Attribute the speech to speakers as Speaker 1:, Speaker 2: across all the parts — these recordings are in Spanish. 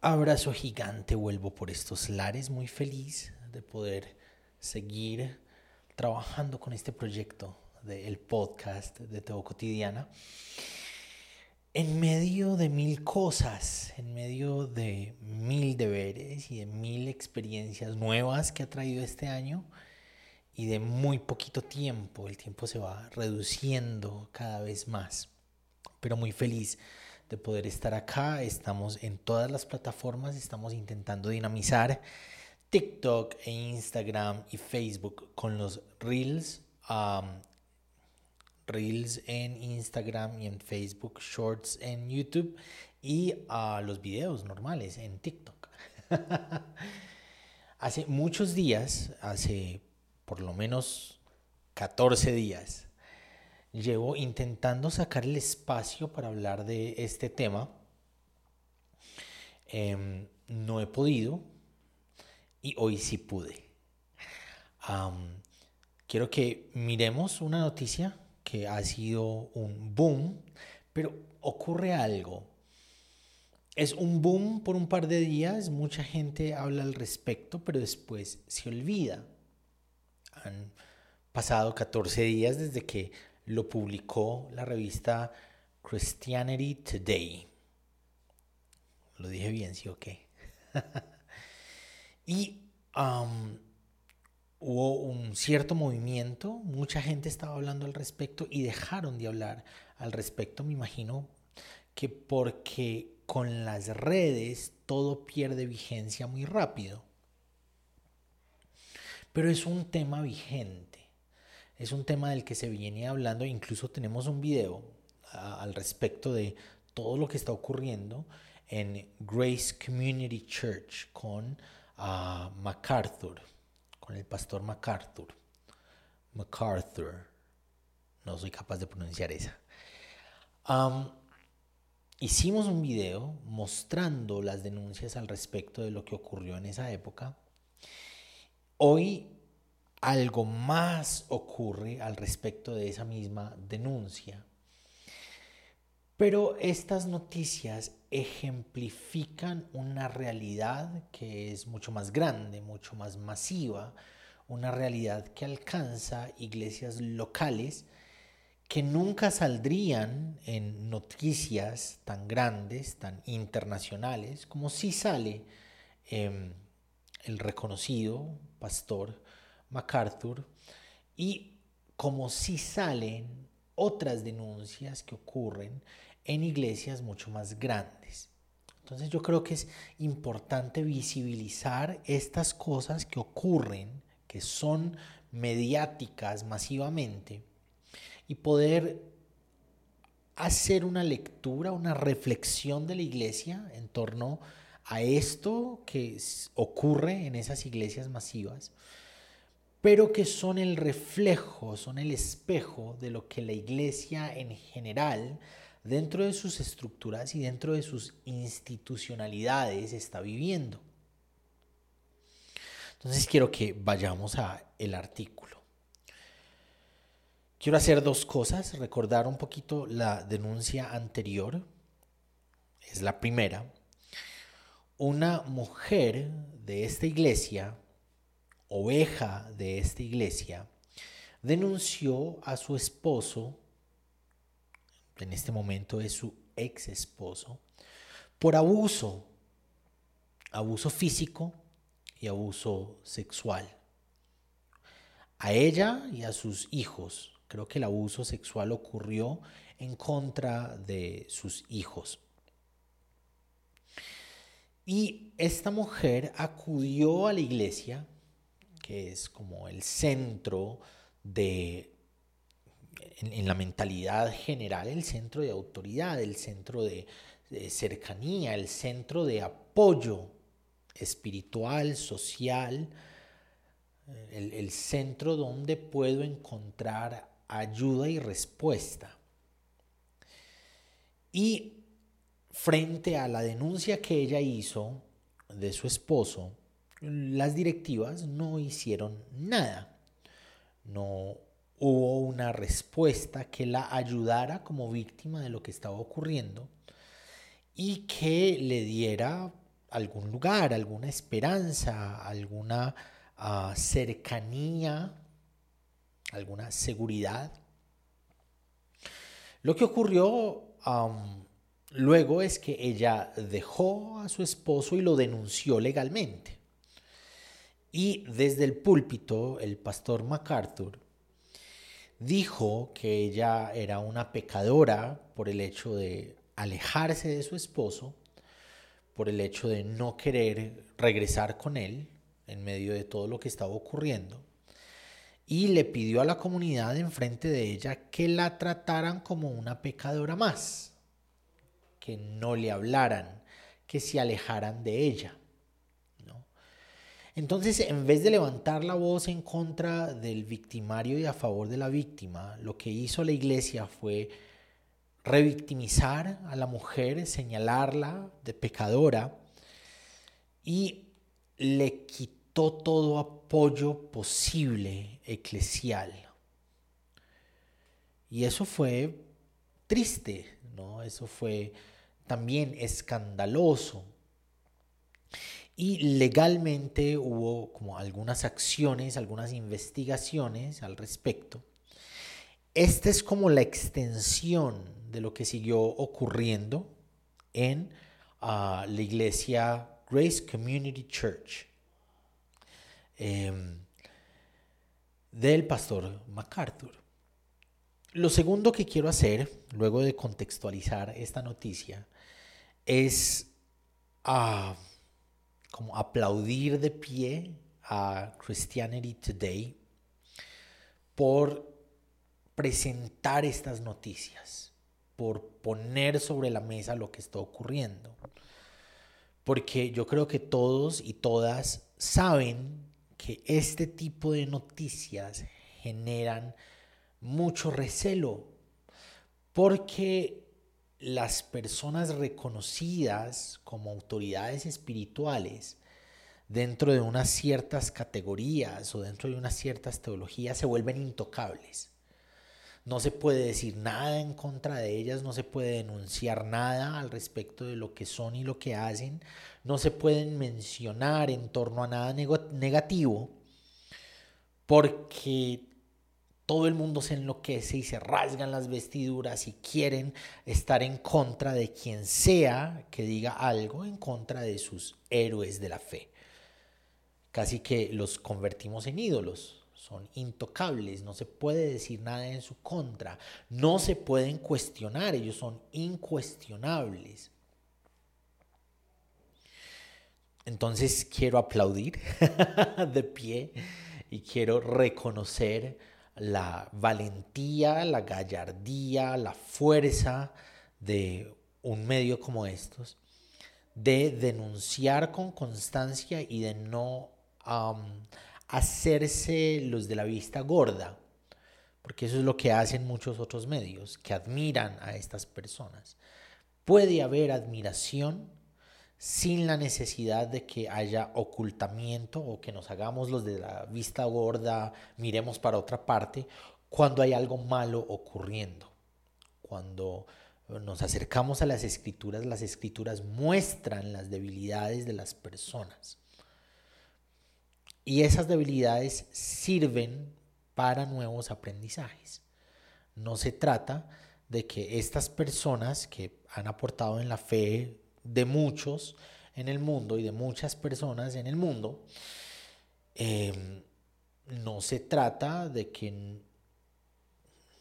Speaker 1: Abrazo gigante, vuelvo por estos lares muy feliz de poder seguir trabajando con este proyecto del podcast de Teo Cotidiana. En medio de mil cosas, en medio de mil deberes y de mil experiencias nuevas que ha traído este año y de muy poquito tiempo, el tiempo se va reduciendo cada vez más, pero muy feliz de poder estar acá. Estamos en todas las plataformas, estamos intentando dinamizar TikTok e Instagram y Facebook con los Reels. Reels en Instagram y en Facebook, Shorts en YouTube y a los videos normales en TikTok. hace muchos días, hace por lo menos 14 días, llevo intentando sacar el espacio para hablar de este tema. Em, no he podido y hoy sí pude. quiero que miremos una noticia que ha sido un boom, pero ocurre algo. Es un boom por un par de días, mucha gente habla al respecto, pero después se olvida. Han pasado 14 días desde que lo publicó la revista Christianity Today. Lo dije bien, sí o qué. y hubo un cierto movimiento, mucha gente estaba hablando al respecto y dejaron de hablar al respecto, me imagino que porque con las redes todo pierde vigencia muy rápido. Pero es un tema vigente, es un tema del que se viene hablando, incluso tenemos un video al respecto de todo lo que está ocurriendo en Grace Community Church con ah, MacArthur con el pastor MacArthur. MacArthur. No soy capaz de pronunciar esa. hicimos un video mostrando las denuncias al respecto de lo que ocurrió en esa época. Hoy algo más ocurre al respecto de esa misma denuncia. Pero estas noticias ejemplifican una realidad que es mucho más grande, mucho más masiva, una realidad que alcanza iglesias locales que nunca saldrían en noticias tan grandes, tan internacionales, como si sale em, el reconocido pastor MacArthur y como si salen otras denuncias que ocurren en iglesias mucho más grandes. Entonces yo creo que es importante visibilizar estas cosas que ocurren, que son mediáticas masivamente, y poder hacer una lectura, una reflexión de la iglesia en torno a esto que ocurre en esas iglesias masivas, pero que son el reflejo, son el espejo de lo que la iglesia en general dentro de sus estructuras y dentro de sus institucionalidades está viviendo. Entonces quiero que vayamos a el artículo. Quiero hacer dos cosas, recordar un poquito la denuncia anterior. Es la primera. Una mujer de esta iglesia, oveja de esta iglesia, denunció a su esposo en este momento es su ex esposo, por abuso, abuso físico y abuso sexual. A ella y a sus hijos. Creo que el abuso sexual ocurrió en contra de sus hijos. Y esta mujer acudió a la iglesia, que es como el centro de en, la mentalidad general el centro de autoridad, el centro de, cercanía, el centro de apoyo espiritual, social, el, el, centro donde puedo encontrar ayuda y respuesta. Y frente a la denuncia que ella hizo de su esposo, las directivas no hicieron nada. No hubo una respuesta que la ayudara como víctima de lo que estaba ocurriendo y que le diera algún lugar, alguna esperanza, alguna ah, cercanía, alguna seguridad. Lo que ocurrió luego es que ella dejó a su esposo y lo denunció legalmente. Y desde el púlpito, el pastor MacArthur dijo que ella era una pecadora por el hecho de alejarse de su esposo, por el hecho de no querer regresar con él en medio de todo lo que estaba ocurriendo, y le pidió a la comunidad enfrente de ella que la trataran como una pecadora más, que no le hablaran, que se alejaran de ella. Entonces, en vez de levantar la voz en contra del victimario y a favor de la víctima, lo que hizo la iglesia fue revictimizar a la mujer, señalarla de pecadora y le quitó todo apoyo posible eclesial. Y eso fue triste, ¿no? Eso fue también escandaloso. Y legalmente hubo como algunas acciones, algunas investigaciones al respecto. Esta es como la extensión de lo que siguió ocurriendo en ah, la iglesia Grace Community Church em, del pastor MacArthur. Lo segundo que quiero hacer, luego de contextualizar esta noticia, es uh, como aplaudir de pie a Christianity Today por presentar estas noticias, por poner sobre la mesa lo que está ocurriendo. Porque yo creo que todos y todas saben que este tipo de noticias generan mucho recelo, porque las personas reconocidas como autoridades espirituales dentro de unas ciertas categorías o dentro de unas ciertas teologías se vuelven intocables. No se puede decir nada en contra de ellas, no se puede denunciar nada al respecto de lo que son y lo que hacen, no se pueden mencionar en torno a nada negativo porque todo el mundo se enloquece y se rasgan las vestiduras y quieren estar en contra de quien sea que diga algo en contra de sus héroes de la fe. Casi que los convertimos en ídolos, son intocables, no se puede decir nada en su contra, no se pueden cuestionar, ellos son incuestionables. Entonces quiero aplaudir de pie y quiero reconocer la valentía, la gallardía, la fuerza de un medio como estos, de denunciar con constancia y de no hacerse los de la vista gorda, porque eso es lo que hacen muchos otros medios, que admiran a estas personas. Puede haber admiración sin la necesidad de que haya ocultamiento o que nos hagamos los de la vista gorda, miremos para otra parte, cuando hay algo malo ocurriendo. Cuando nos acercamos a las escrituras, las escrituras muestran las debilidades de las personas. Y esas debilidades sirven para nuevos aprendizajes. No se trata de que estas personas que han aportado en la fe de muchos en el mundo y de muchas personas en el mundo, em, no se trata de que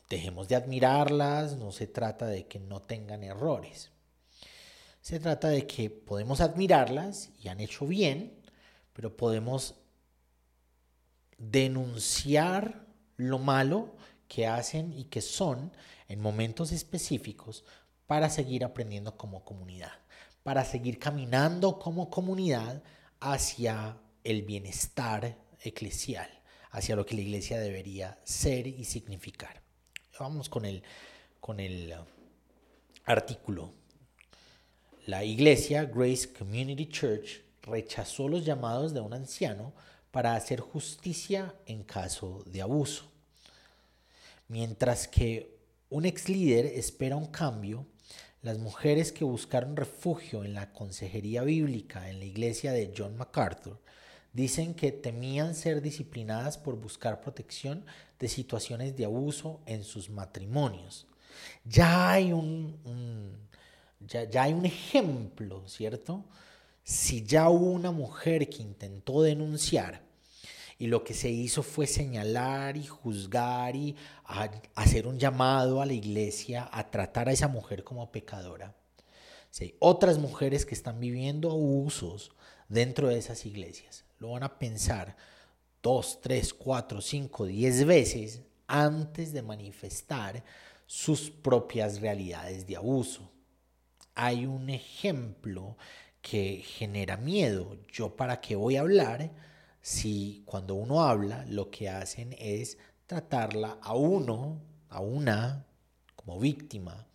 Speaker 1: dejemos de admirarlas, no se trata de que no tengan errores. Se trata de que podemos admirarlas y han hecho bien, pero podemos denunciar lo malo que hacen y que son en momentos específicos para seguir aprendiendo como comunidad para seguir caminando como comunidad hacia el bienestar eclesial, hacia lo que la iglesia debería ser y significar. Vamos con el, con el uh, artículo. La iglesia Grace Community Church rechazó los llamados de un anciano para hacer justicia en caso de abuso. Mientras que un ex líder espera un cambio, las mujeres que buscaron refugio en la consejería bíblica en la iglesia de John MacArthur dicen que temían ser disciplinadas por buscar protección de situaciones de abuso en sus matrimonios. Ya hay un, ya, hay un ejemplo, ¿cierto? Si ya hubo una mujer que intentó denunciar y lo que se hizo fue señalar y juzgar y hacer un llamado a la iglesia a tratar a esa mujer como pecadora. Hay otras mujeres que están viviendo abusos dentro de esas iglesias, lo van a pensar dos, tres, cuatro, cinco, diez veces antes de manifestar sus propias realidades de abuso. Hay un ejemplo que genera miedo. Yo para qué voy a hablar si cuando uno habla lo que hacen es tratarla a uno, a una, como víctima,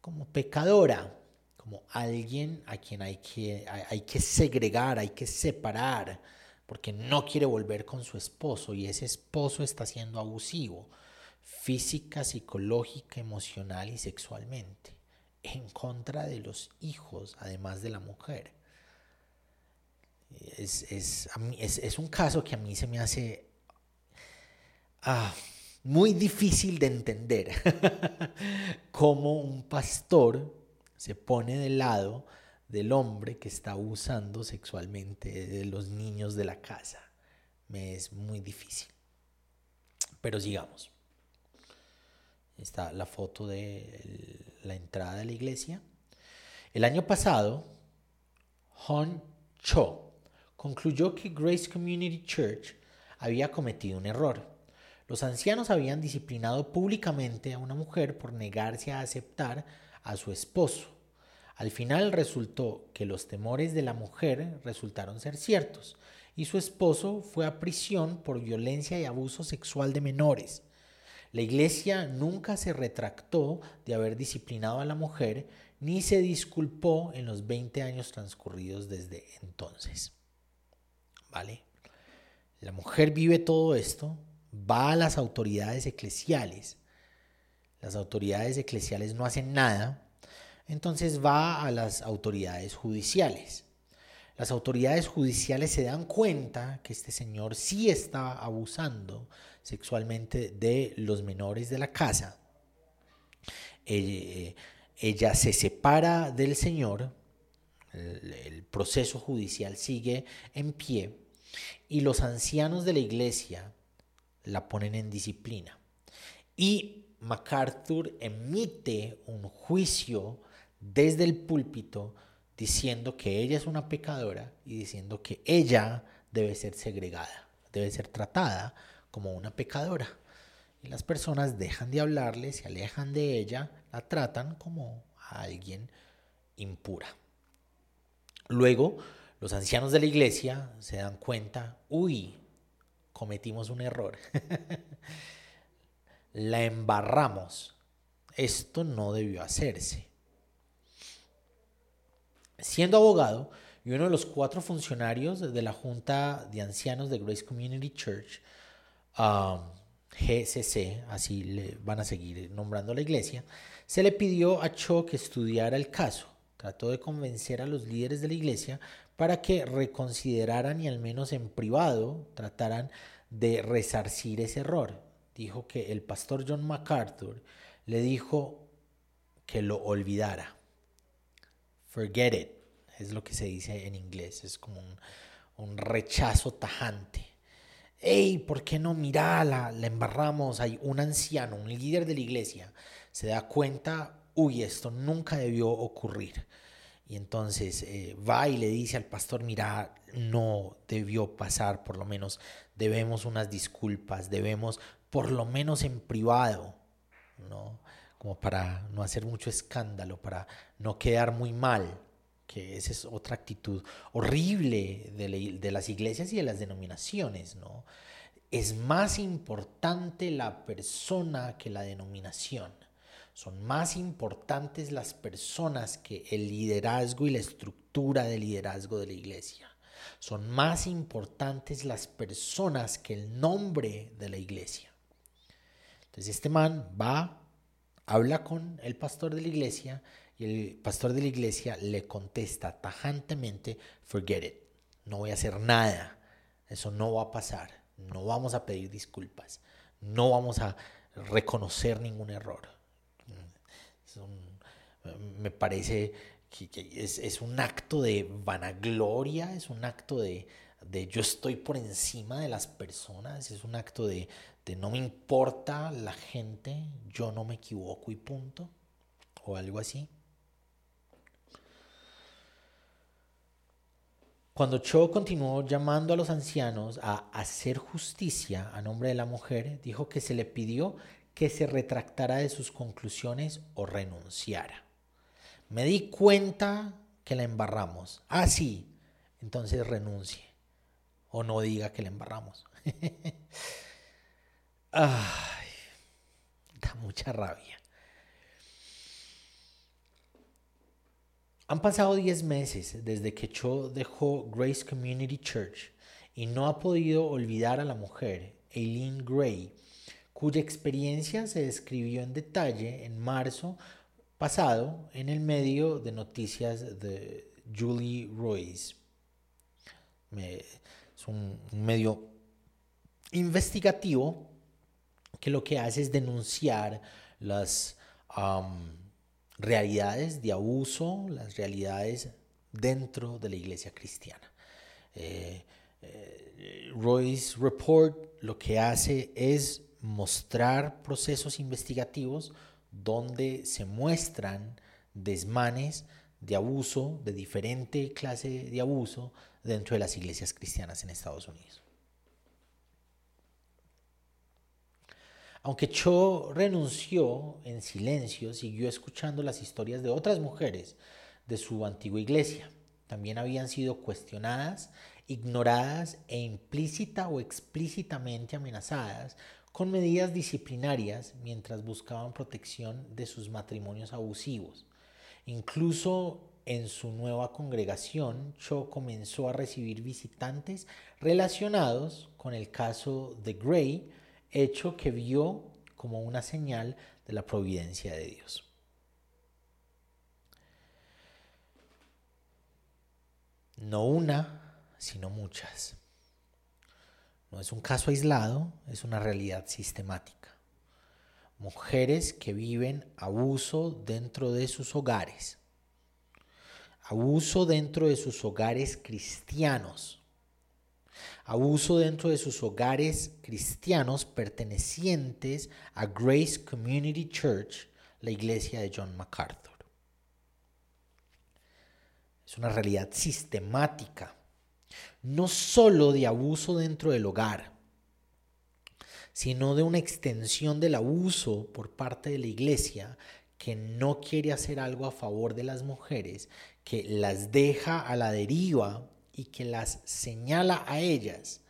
Speaker 1: como pecadora, como alguien a quien hay que, hay que segregar, hay que separar, porque no quiere volver con su esposo y ese esposo está siendo abusivo, física, psicológica, emocional y sexualmente, en contra de los hijos, además de la mujer es, un caso que a mí se me hace ah, muy difícil de entender cómo un pastor se pone del lado del hombre que está abusando sexualmente de los niños de la casa. Me es muy difícil. Pero sigamos. Está la foto de la entrada de la iglesia. El año pasado, Hon Cho, concluyó que Grace Community Church había cometido un error. Los ancianos habían disciplinado públicamente a una mujer por negarse a aceptar a su esposo. Al final resultó que los temores de la mujer resultaron ser ciertos y su esposo fue a prisión por violencia y abuso sexual de menores. La iglesia nunca se retractó de haber disciplinado a la mujer ni se disculpó en los 20 años transcurridos desde entonces. ¿Vale? La mujer vive todo esto, va a las autoridades eclesiales, las autoridades eclesiales no hacen nada, entonces va a las autoridades judiciales. Las autoridades judiciales se dan cuenta que este señor sí está abusando sexualmente de los menores de la casa. Eh, ella se separa del señor, el proceso judicial sigue en pie y los ancianos de la iglesia la ponen en disciplina. Y MacArthur emite un juicio desde el púlpito diciendo que ella es una pecadora y diciendo que ella debe ser segregada, debe ser tratada como una pecadora. Y las personas dejan de hablarle, se alejan de ella, la tratan como a alguien impura. Luego, los ancianos de la iglesia se dan cuenta, uy, cometimos un error. la embarramos. Esto no debió hacerse. Siendo abogado y uno de los cuatro funcionarios de la Junta de Ancianos de Grace Community Church, GCC, así le van a seguir nombrando la iglesia, se le pidió a Cho que estudiara el caso. Trató de convencer a los líderes de la iglesia para que reconsideraran y al menos en privado trataran de resarcir ese error. Dijo que el pastor John MacArthur le dijo que lo olvidara. Forget it, es lo que se dice en inglés, es como un, rechazo tajante. Ey, ¿por qué no? Mira, la, la embarramos. Hay un anciano, un líder de la iglesia, se da cuenta, uy, esto nunca debió ocurrir. Y entonces eh, va y le dice al pastor, mira, no debió pasar, por lo menos debemos unas disculpas, debemos, por lo menos en privado, ¿no? Como para no hacer mucho escándalo, para no quedar muy mal, que esa es otra actitud horrible de, de las iglesias y de las denominaciones, ¿no? Es más importante la persona que la denominación. Son más importantes las personas que el liderazgo y la estructura de liderazgo de la iglesia. Son más importantes las personas que el nombre de la iglesia. Entonces este man va, habla con el pastor de la iglesia Y el pastor de la iglesia le contesta tajantemente, forget it, no voy a hacer nada, eso no va a pasar, no vamos a pedir disculpas, no vamos a reconocer ningún error. Me parece que, es, un acto de vanagloria, es un acto de, de yo estoy por encima de las personas, es un acto de, de no me importa la gente, yo no me equivoco y punto, o algo así. Cuando Cho continuó llamando a los ancianos a hacer justicia a nombre de la mujer, dijo que se le pidió que se retractara de sus conclusiones o renunciara. Me di cuenta que la embarramos. Ah, sí, entonces renuncie o no diga que la embarramos. Ay, da mucha rabia. Han pasado 10 meses desde que Cho dejó Grace Community Church y no ha podido olvidar a la mujer, Eileen Gray, cuya experiencia se describió en detalle en marzo pasado en el medio de noticias de Julie Royce. es un, medio investigativo que lo que hace es denunciar las realidades de abuso, las realidades dentro de la iglesia cristiana. Eh, eh, Royce Report lo que hace es mostrar procesos investigativos donde se muestran desmanes de abuso, de diferente clase de abuso dentro de las iglesias cristianas en Estados Unidos. Aunque Cho renunció en silencio, siguió escuchando las historias de otras mujeres de su antigua iglesia. También habían sido cuestionadas, ignoradas e implícita o explícitamente amenazadas con medidas disciplinarias mientras buscaban protección de sus matrimonios abusivos. Incluso en su nueva congregación, Cho comenzó a recibir visitantes relacionados con el caso de Gray, hecho que vio como una señal de la providencia de Dios. No una, sino muchas. No es un caso aislado, es una realidad sistemática. Mujeres que viven abuso dentro de sus hogares. Abuso dentro de sus hogares cristianos abuso dentro de sus hogares cristianos pertenecientes a Grace Community Church, la iglesia de John MacArthur. Es una realidad sistemática, no solo de abuso dentro del hogar, sino de una extensión del abuso por parte de la iglesia que no quiere hacer algo a favor de las mujeres, que las deja a la deriva y que las señala a ellas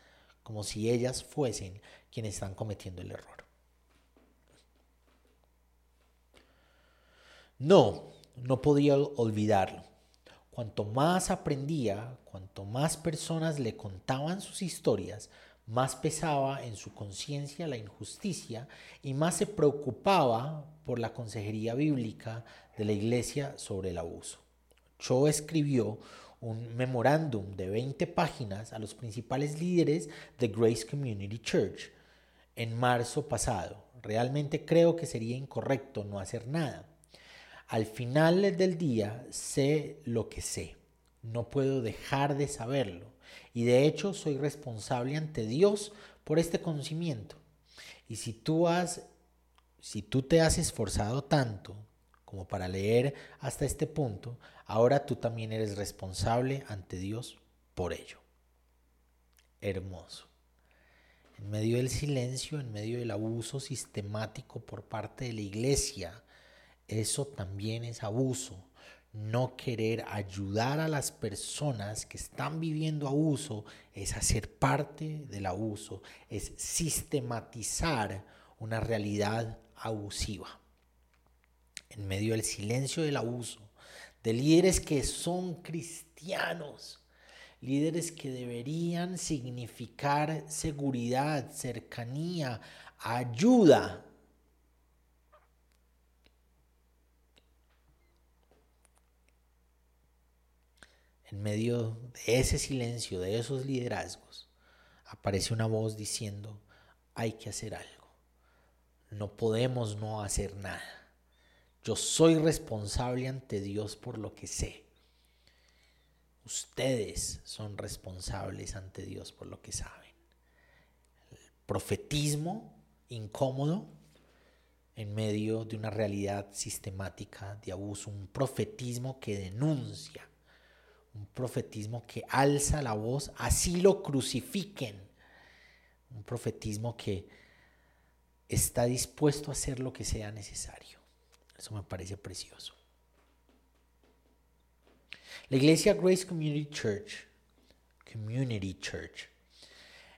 Speaker 1: como si ellas fuesen quienes están cometiendo el error. No, no podía olvidarlo. Cuanto más aprendía, cuanto más personas le contaban sus historias, más pesaba en su conciencia la injusticia y más se preocupaba por la consejería bíblica de la iglesia sobre el abuso. Cho escribió un memorándum de 20 páginas a los principales líderes de Grace Community Church en marzo pasado. Realmente creo que sería incorrecto no hacer nada. Al final del día sé lo que sé. No puedo dejar de saberlo. Y de hecho soy responsable ante Dios por este conocimiento. Y si tú has si tú te has esforzado tanto como para leer hasta este punto, ahora tú también eres responsable ante Dios por ello. Hermoso. En medio del silencio, en medio del abuso sistemático por parte de la iglesia, eso también es abuso. No querer ayudar a las personas que están viviendo abuso es hacer parte del abuso, es sistematizar una realidad abusiva en medio del silencio del abuso, de líderes que son cristianos, líderes que deberían significar seguridad, cercanía, ayuda. En medio de ese silencio, de esos liderazgos, aparece una voz diciendo, hay que hacer algo. No podemos no hacer nada. Yo soy responsable ante Dios por lo que sé. Ustedes son responsables ante Dios por lo que saben. El profetismo incómodo en medio de una realidad sistemática de abuso, un profetismo que denuncia, un profetismo que alza la voz, así lo crucifiquen, un profetismo que está dispuesto a hacer lo que sea necesario. Eso me parece precioso. La iglesia Grace Community Church, Community Church,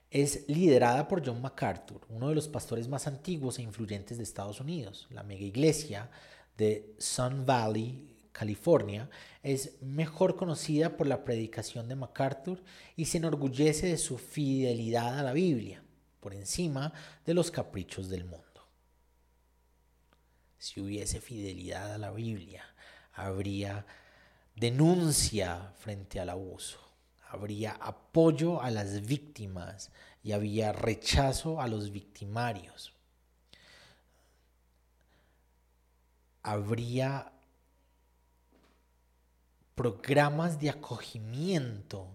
Speaker 1: es liderada por John MacArthur, uno de los pastores más antiguos e influyentes de Estados Unidos. La mega iglesia de Sun Valley, California, es mejor conocida por la predicación de MacArthur y se enorgullece de su fidelidad a la Biblia, por encima de los caprichos del mundo. Si hubiese fidelidad a la Biblia, habría denuncia frente al abuso habría apoyo a las víctimas y había rechazo a los victimarios. Habría programas de acogimiento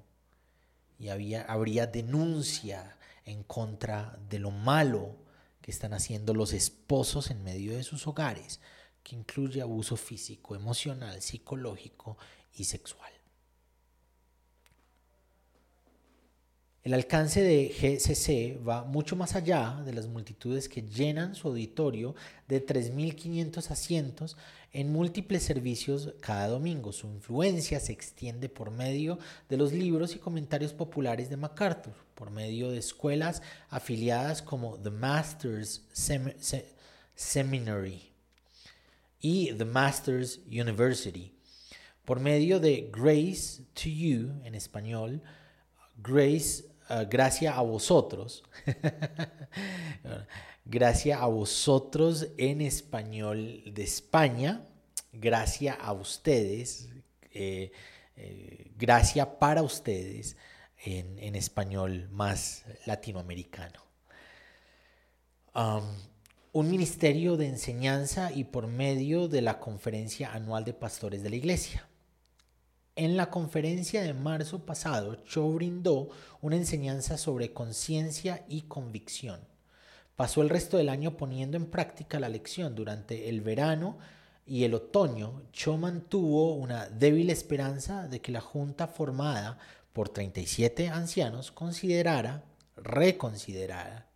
Speaker 1: y habría denuncia en contra de lo malo que están haciendo los esposos en medio de sus hogares, que incluye abuso físico, emocional, psicológico y sexual. El alcance de GCC va mucho más allá de las multitudes que llenan su auditorio de 3.500 asientos en múltiples servicios cada domingo. Su influencia se extiende por medio de los libros y comentarios populares de MacArthur, por medio de escuelas afiliadas como The Masters Seminary y The Masters University, por medio de Grace to You en español, Grace Ah, gracias a vosotros, gracias a vosotros en español de España, gracias a ustedes, eh, eh, gracias para ustedes en, español más latinoamericano. un ministerio de enseñanza y por medio de la conferencia anual de pastores de la iglesia. En la conferencia de marzo pasado, Cho brindó una enseñanza sobre conciencia y convicción. Pasó el resto del año poniendo en práctica la lección. Durante el verano y el otoño, Cho mantuvo una débil esperanza de que la junta formada por 37 ancianos considerara, reconsiderara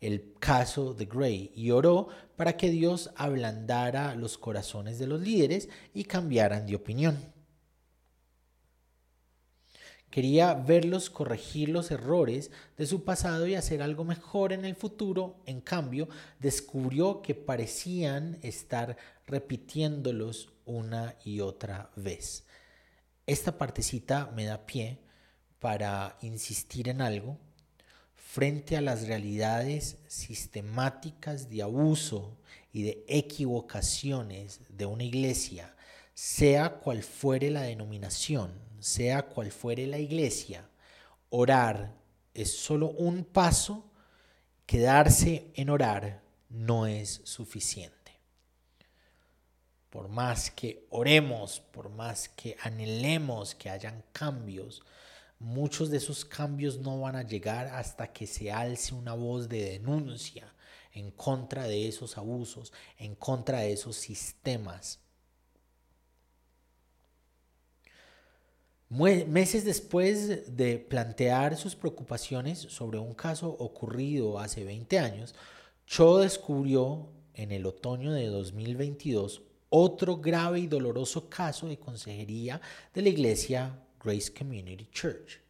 Speaker 1: el caso de Gray y oró para que Dios ablandara los corazones de los líderes y cambiaran de opinión. Quería verlos corregir los errores de su pasado y hacer algo mejor en el futuro. En cambio, descubrió que parecían estar repitiéndolos una y otra vez. Esta partecita me da pie para insistir en algo frente a las realidades sistemáticas de abuso y de equivocaciones de una iglesia, sea cual fuere la denominación, sea cual fuere la iglesia, orar es solo un paso, quedarse en orar no es suficiente. Por más que oremos, por más que anhelemos que hayan cambios, muchos de esos cambios no van a llegar hasta que se alce una voz de denuncia en contra de esos abusos, en contra de esos sistemas Meses después de plantear sus preocupaciones sobre un caso ocurrido hace 20 años, Cho descubrió en el otoño de 2022 otro grave y doloroso caso de consejería de la iglesia Grace Community Church.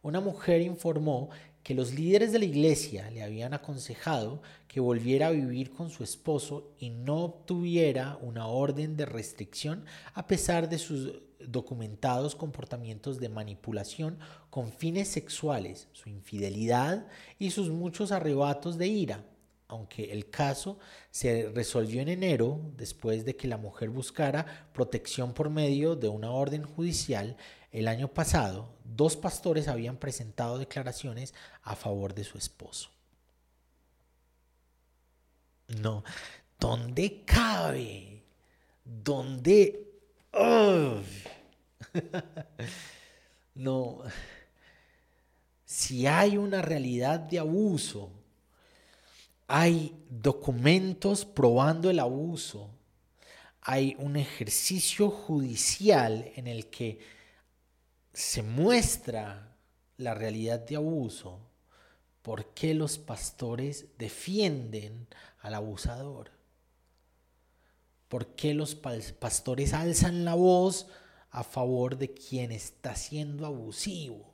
Speaker 1: Una mujer informó que los líderes de la iglesia le habían aconsejado que volviera a vivir con su esposo y no obtuviera una orden de restricción a pesar de sus documentados comportamientos de manipulación con fines sexuales, su infidelidad y sus muchos arrebatos de ira. Aunque el caso se resolvió en enero, después de que la mujer buscara protección por medio de una orden judicial, el año pasado, dos pastores habían presentado declaraciones a favor de su esposo. No, ¿dónde cabe? ¿Dónde? no, si hay una realidad de abuso, hay documentos probando el abuso, hay un ejercicio judicial en el que se muestra la realidad de abuso, ¿por qué los pastores defienden al abusador? ¿Por qué los pastores alzan la voz a favor de quien está siendo abusivo?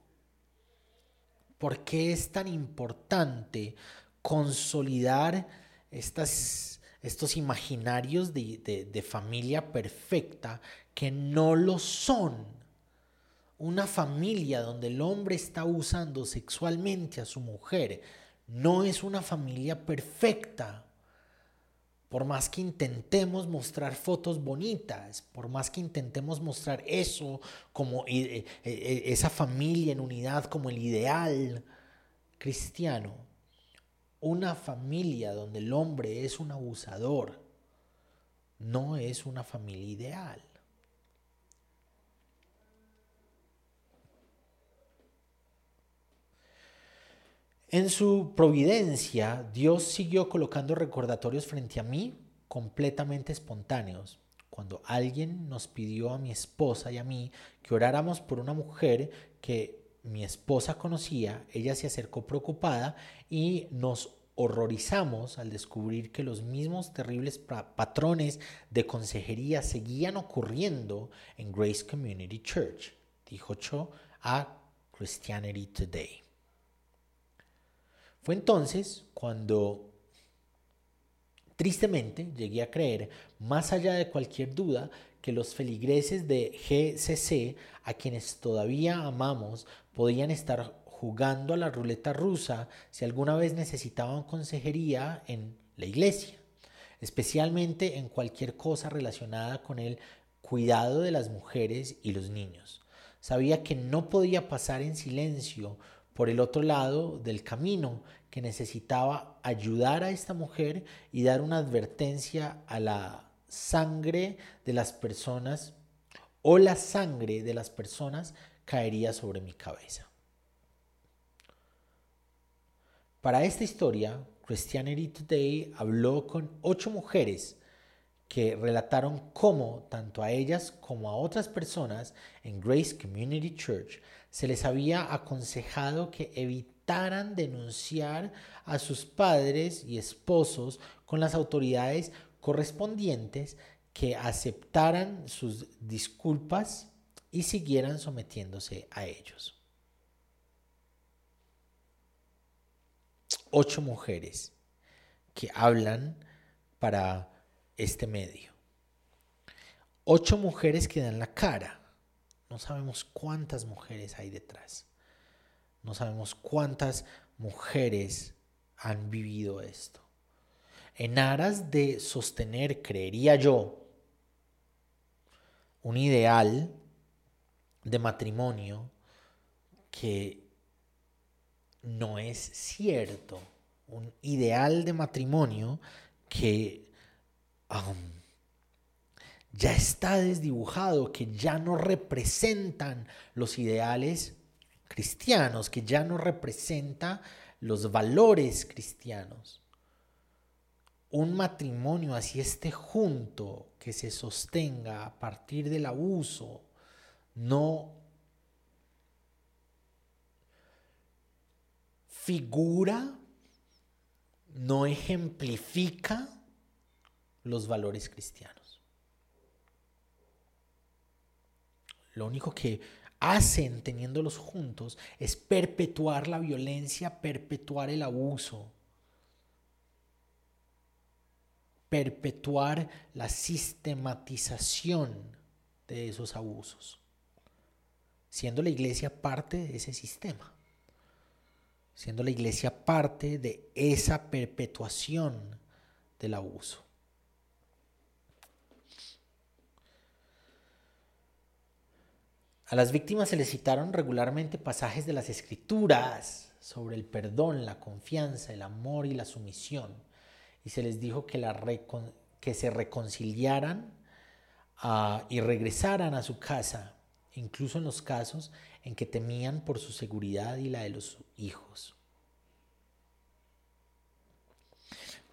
Speaker 1: ¿Por qué es tan importante consolidar estas, estos imaginarios de, de familia perfecta que no lo son? Una familia donde el hombre está usando sexualmente a su mujer no es una familia perfecta. Por más que intentemos mostrar fotos bonitas, por más que intentemos mostrar eso como eh, eh, eh, esa familia en unidad como el ideal cristiano, una familia donde el hombre es un abusador no es una familia ideal. En su providencia, Dios siguió colocando recordatorios frente a mí completamente espontáneos. Cuando alguien nos pidió a mi esposa y a mí que oráramos por una mujer que mi esposa conocía, ella se acercó preocupada y nos horrorizamos al descubrir que los mismos terribles patrones de consejería seguían ocurriendo en Grace Community Church, dijo Cho a Christianity Today. Fue entonces cuando tristemente llegué a creer, más allá de cualquier duda, que los feligreses de GCC, a quienes todavía amamos, podían estar jugando a la ruleta rusa si alguna vez necesitaban consejería en la iglesia, especialmente en cualquier cosa relacionada con el cuidado de las mujeres y los niños. Sabía que no podía pasar en silencio por el otro lado del camino que necesitaba ayudar a esta mujer y dar una advertencia a la sangre de las personas o la sangre de las personas caería sobre mi cabeza. Para esta historia, Christianity Today habló con ocho mujeres que relataron cómo tanto a ellas como a otras personas en Grace Community Church se les había aconsejado que evitaran denunciar a sus padres y esposos con las autoridades correspondientes, que aceptaran sus disculpas y siguieran sometiéndose a ellos. Ocho mujeres que hablan para este medio. Ocho mujeres que dan la cara no sabemos cuántas mujeres hay detrás. No sabemos cuántas mujeres han vivido esto. En aras de sostener, creería yo, un ideal de matrimonio que no es cierto. Un ideal de matrimonio que um, ya está desdibujado, que ya no representan los ideales cristianos, que ya no representa los valores cristianos. Un matrimonio así esté junto, que se sostenga a partir del abuso, no figura, no ejemplifica los valores cristianos. Lo único que hacen teniéndolos juntos es perpetuar la violencia, perpetuar el abuso, perpetuar la sistematización de esos abusos, siendo la iglesia parte de ese sistema, siendo la iglesia parte de esa perpetuación del abuso. A las víctimas se les citaron regularmente pasajes de las escrituras sobre el perdón, la confianza, el amor y la sumisión. Y se les dijo que, se reconciliaran ah, y regresaran a su casa, incluso en los casos en que temían por su seguridad y la de los hijos.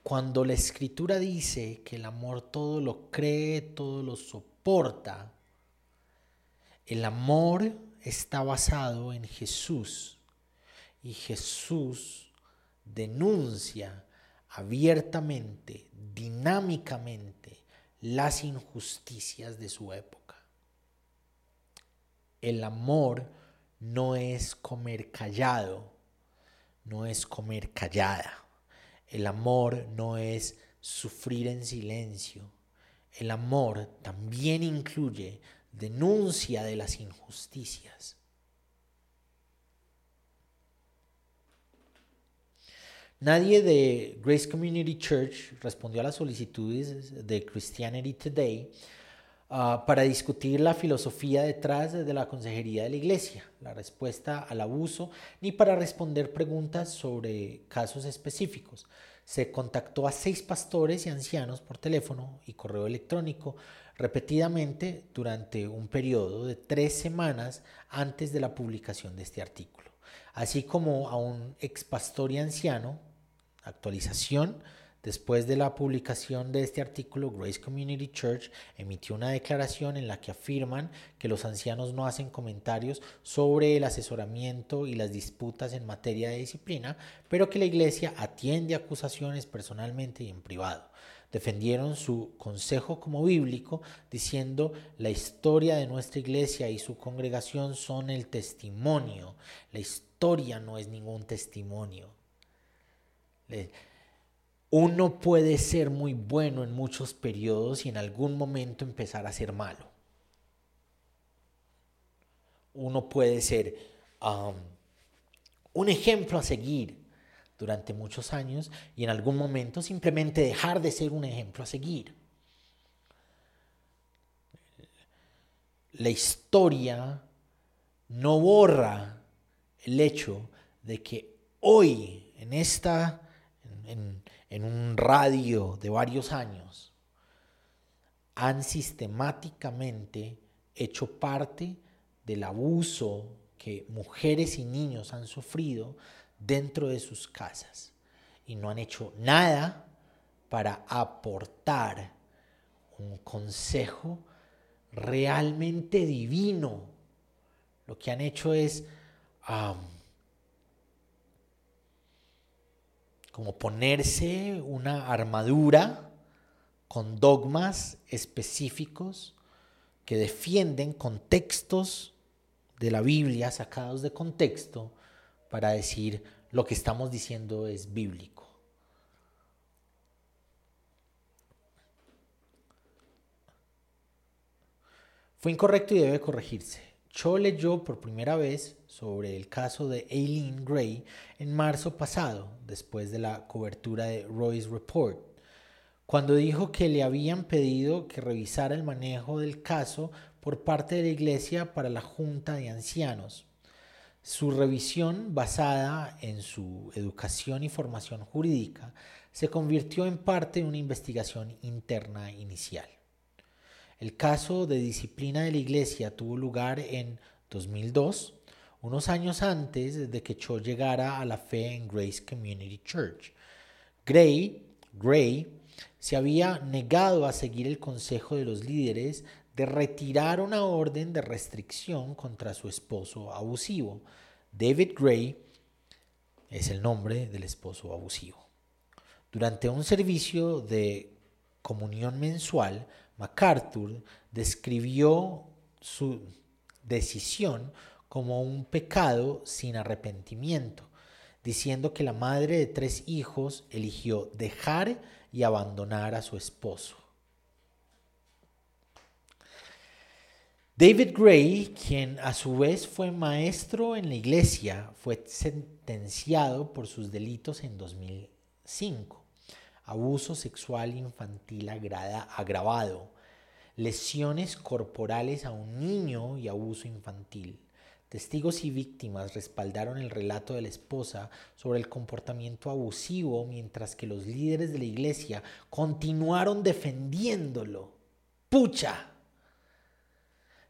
Speaker 1: Cuando la escritura dice que el amor todo lo cree, todo lo soporta, el amor está basado en Jesús y Jesús denuncia abiertamente, dinámicamente, las injusticias de su época. El amor no es comer callado, no es comer callada. El amor no es sufrir en silencio. El amor también incluye denuncia de las injusticias. Nadie de Grace Community Church respondió a las solicitudes de Christianity Today Ah, para discutir la filosofía detrás de la consejería de la iglesia, la respuesta al abuso, ni para responder preguntas sobre casos específicos. Se contactó a seis pastores y ancianos por teléfono y correo electrónico repetidamente durante un periodo de tres semanas antes de la publicación de este artículo, así como a un ex pastor y anciano, actualización, Después de la publicación de este artículo, Grace Community Church emitió una declaración en la que afirman que los ancianos no hacen comentarios sobre el asesoramiento y las disputas en materia de disciplina, pero que la iglesia atiende acusaciones personalmente y en privado. Defendieron su consejo como bíblico, diciendo la historia de nuestra iglesia y su congregación son el testimonio. La historia no es ningún testimonio uno puede ser muy bueno en muchos periodos y en algún momento empezar a ser malo. Uno puede ser un ejemplo a seguir durante muchos años y en algún momento simplemente dejar de ser un ejemplo a seguir. La historia no borra el hecho de que hoy, en esta, en, un radio de varios años, han sistemáticamente hecho parte del abuso que mujeres y niños han sufrido dentro de sus casas y no han hecho nada para aportar un consejo realmente divino. Lo que han hecho es como ponerse una armadura con dogmas específicos que defienden contextos de la Biblia sacados de contexto para decir lo que estamos diciendo es bíblico. Fue incorrecto y debe corregirse. Cho leyó por primera vez sobre el caso de Aileen Gray en marzo pasado, después de la cobertura de Roy's Report, cuando dijo que le habían pedido que revisara el manejo del caso por parte de la Iglesia para la Junta de Ancianos. Su revisión, basada en su educación y formación jurídica, se convirtió en parte de una investigación interna inicial. El caso de disciplina de la iglesia tuvo lugar en 2002, unos años antes de que Cho llegara a la fe en Grace Community Church. Gray, Gray se había negado a seguir el consejo de los líderes de retirar una orden de restricción contra su esposo abusivo. David Gray es el nombre del esposo abusivo. Durante un servicio de comunión mensual, MacArthur describió su decisión como un pecado sin arrepentimiento, diciendo que la madre de tres hijos eligió dejar y abandonar a su esposo. David Gray, quien a su vez fue maestro en la iglesia, fue sentenciado por sus delitos en 2005 abuso sexual infantil agravado, lesiones corporales a un niño y abuso infantil. Testigos y víctimas respaldaron el relato de la esposa sobre el comportamiento abusivo mientras que los líderes de la iglesia continuaron defendiéndolo. ¡Pucha!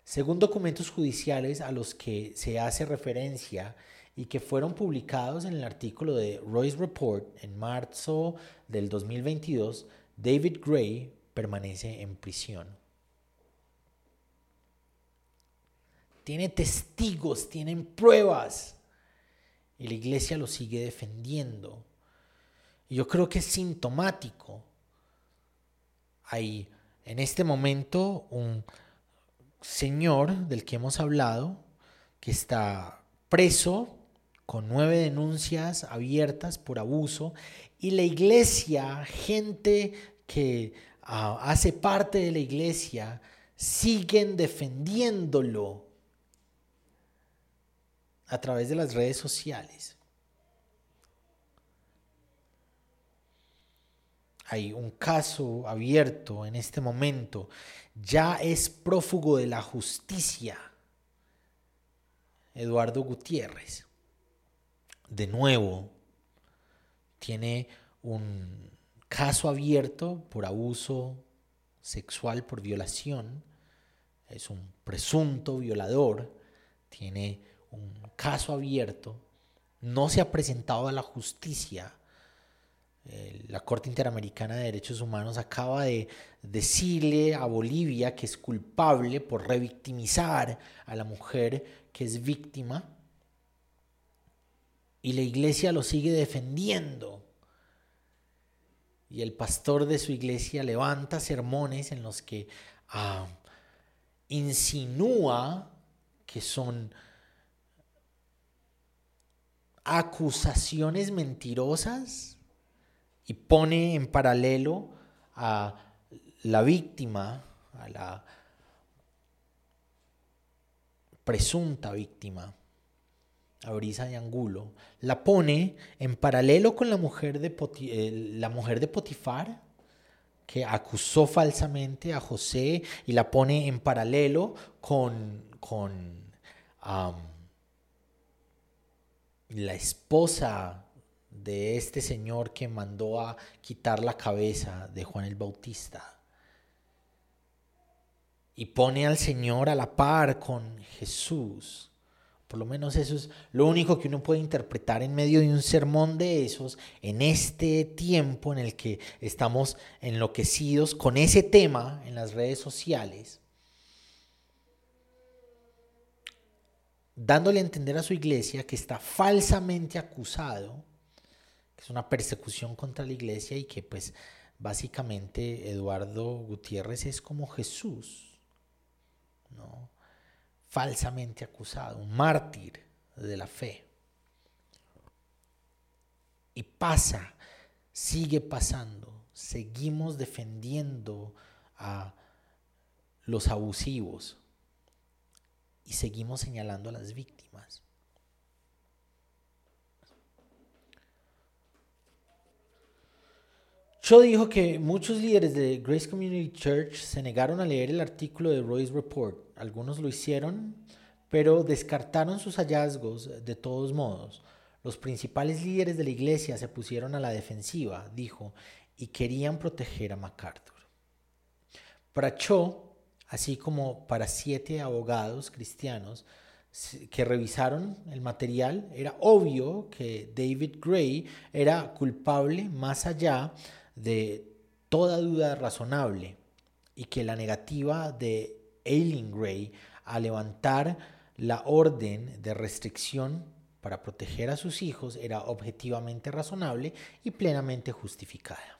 Speaker 1: Según documentos judiciales a los que se hace referencia y que fueron publicados en el artículo de Royce Report en marzo del 2022, David Gray permanece en prisión. Tiene testigos, tienen pruebas. Y la iglesia lo sigue defendiendo. Y yo creo que es sintomático. Hay en este momento un señor del que hemos hablado, que está preso con nueve denuncias abiertas por abuso, y la iglesia, gente que ah, hace parte de la iglesia, siguen defendiéndolo a través de las redes sociales. Hay un caso abierto en este momento. Ya es prófugo de la justicia. Eduardo Gutiérrez. De nuevo, tiene un caso abierto por abuso sexual, por violación. Es un presunto violador. Tiene un caso abierto, no se ha presentado a la justicia. La Corte Interamericana de Derechos Humanos acaba de decirle a Bolivia que es culpable por revictimizar a la mujer que es víctima y la iglesia lo sigue defendiendo. Y el pastor de su iglesia levanta sermones en los que ah, insinúa que son acusaciones mentirosas y pone en paralelo a la víctima, a la presunta víctima, a Brisa de Angulo, la pone en paralelo con la mujer de, eh, la mujer de Potifar, que acusó falsamente a José, y la pone en paralelo con, con la esposa de este señor que mandó a quitar la cabeza de Juan el Bautista. Y pone al Señor a la par con Jesús. Por lo menos eso es lo único que uno puede interpretar en medio de un sermón de esos, en este tiempo en el que estamos enloquecidos con ese tema en las redes sociales. dándole a entender a su iglesia que está falsamente acusado, es una persecución contra la iglesia y que pues básicamente Eduardo Gutiérrez es como Jesús, ¿no? falsamente acusado, un mártir de la fe. Y pasa, sigue pasando, seguimos defendiendo a los abusivos, y seguimos señalando a las víctimas. Cho dijo que muchos líderes de Grace Community Church se negaron a leer el artículo de Royce Report. Algunos lo hicieron, pero descartaron sus hallazgos de todos modos. Los principales líderes de la iglesia se pusieron a la defensiva, dijo, y querían proteger a MacArthur. Para Cho, así como para siete abogados cristianos que revisaron el material, era obvio que David Gray era culpable más allá de toda duda razonable y que la negativa de Aileen Gray a levantar la orden de restricción para proteger a sus hijos era objetivamente razonable y plenamente justificada.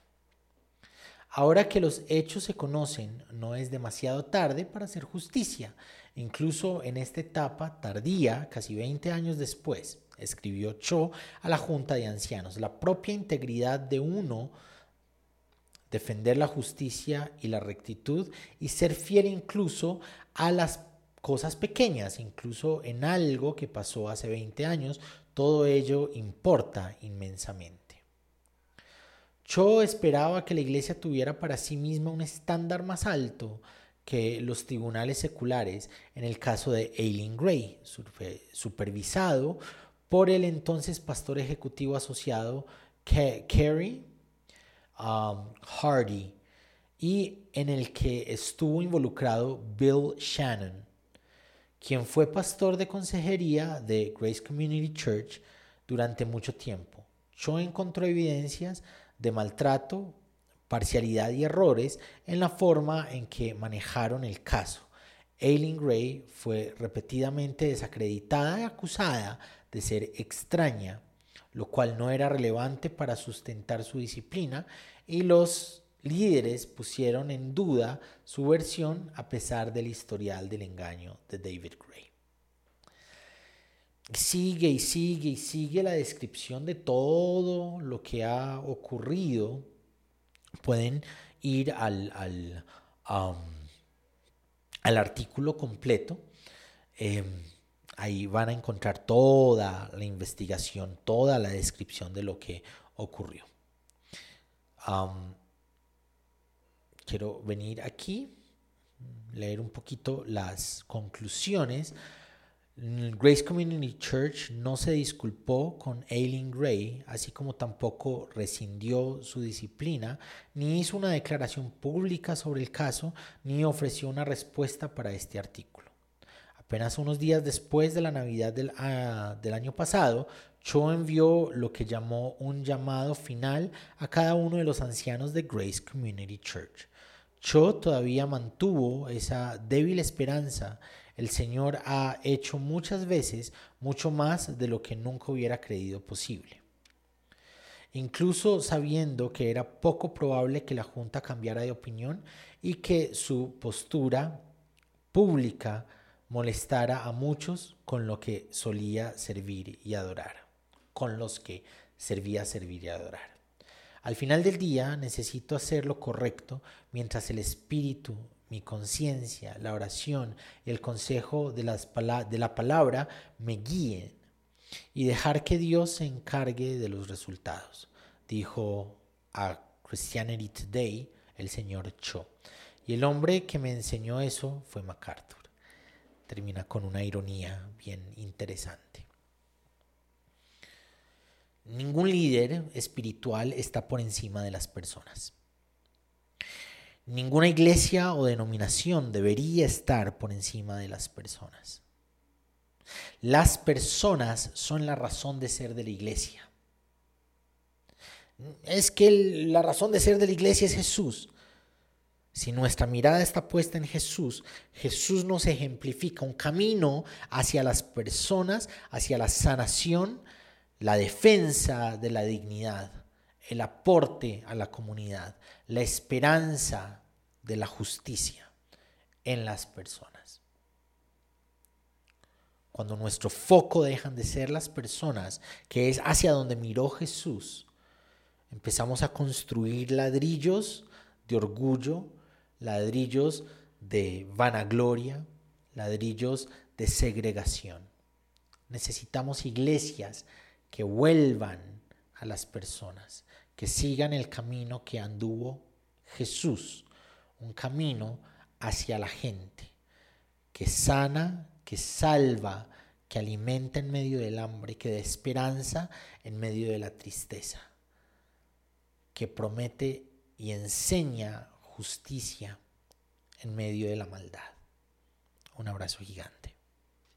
Speaker 1: Ahora que los hechos se conocen, no es demasiado tarde para hacer justicia. Incluso en esta etapa tardía, casi 20 años después, escribió Cho a la Junta de Ancianos, la propia integridad de uno, defender la justicia y la rectitud y ser fiel incluso a las cosas pequeñas, incluso en algo que pasó hace 20 años, todo ello importa inmensamente. Cho esperaba que la iglesia tuviera para sí misma un estándar más alto que los tribunales seculares en el caso de Aileen Gray, supervisado por el entonces pastor ejecutivo asociado Kerry um, Hardy y en el que estuvo involucrado Bill Shannon, quien fue pastor de consejería de Grace Community Church durante mucho tiempo. Cho encontró evidencias de maltrato, parcialidad y errores en la forma en que manejaron el caso. Aileen Gray fue repetidamente desacreditada y acusada de ser extraña, lo cual no era relevante para sustentar su disciplina y los líderes pusieron en duda su versión a pesar del historial del engaño de David Gray. Sigue y sigue y sigue la descripción de todo lo que ha ocurrido. Pueden ir al, al, al artículo completo. Em, Ahí van a encontrar toda la investigación, toda la descripción de lo que ocurrió. quiero venir aquí, leer un poquito las conclusiones. Grace Community Church no se disculpó con Aileen Gray, así como tampoco rescindió su disciplina, ni hizo una declaración pública sobre el caso, ni ofreció una respuesta para este artículo. Apenas unos días después de la Navidad del, ah, del año pasado, Cho envió lo que llamó un llamado final a cada uno de los ancianos de Grace Community Church. Cho todavía mantuvo esa débil esperanza. El Señor ha hecho muchas veces mucho más de lo que nunca hubiera creído posible. Incluso sabiendo que era poco probable que la Junta cambiara de opinión y que su postura pública molestara a muchos con lo que solía servir y adorar, con los que servía servir y adorar. Al final del día necesito hacer lo correcto mientras el espíritu, mi conciencia, la oración y el consejo de, las de la palabra me guíen y dejar que Dios se encargue de los resultados, dijo a Christianity Today el señor Cho. Y el hombre que me enseñó eso fue MacArthur termina con una ironía bien interesante. Ningún líder espiritual está por encima de las personas. Ninguna iglesia o denominación debería estar por encima de las personas. Las personas son la razón de ser de la iglesia. Es que la razón de ser de la iglesia es Jesús. Si nuestra mirada está puesta en Jesús, Jesús nos ejemplifica un camino hacia las personas, hacia la sanación, la defensa de la dignidad, el aporte a la comunidad, la esperanza de la justicia en las personas. Cuando nuestro foco dejan de ser las personas, que es hacia donde miró Jesús, empezamos a construir ladrillos de orgullo, ladrillos de vanagloria, ladrillos de segregación. Necesitamos iglesias que vuelvan a las personas, que sigan el camino que anduvo Jesús, un camino hacia la gente, que sana, que salva, que alimenta en medio del hambre, que da esperanza en medio de la tristeza, que promete y enseña justicia en medio de la maldad. Un abrazo gigante.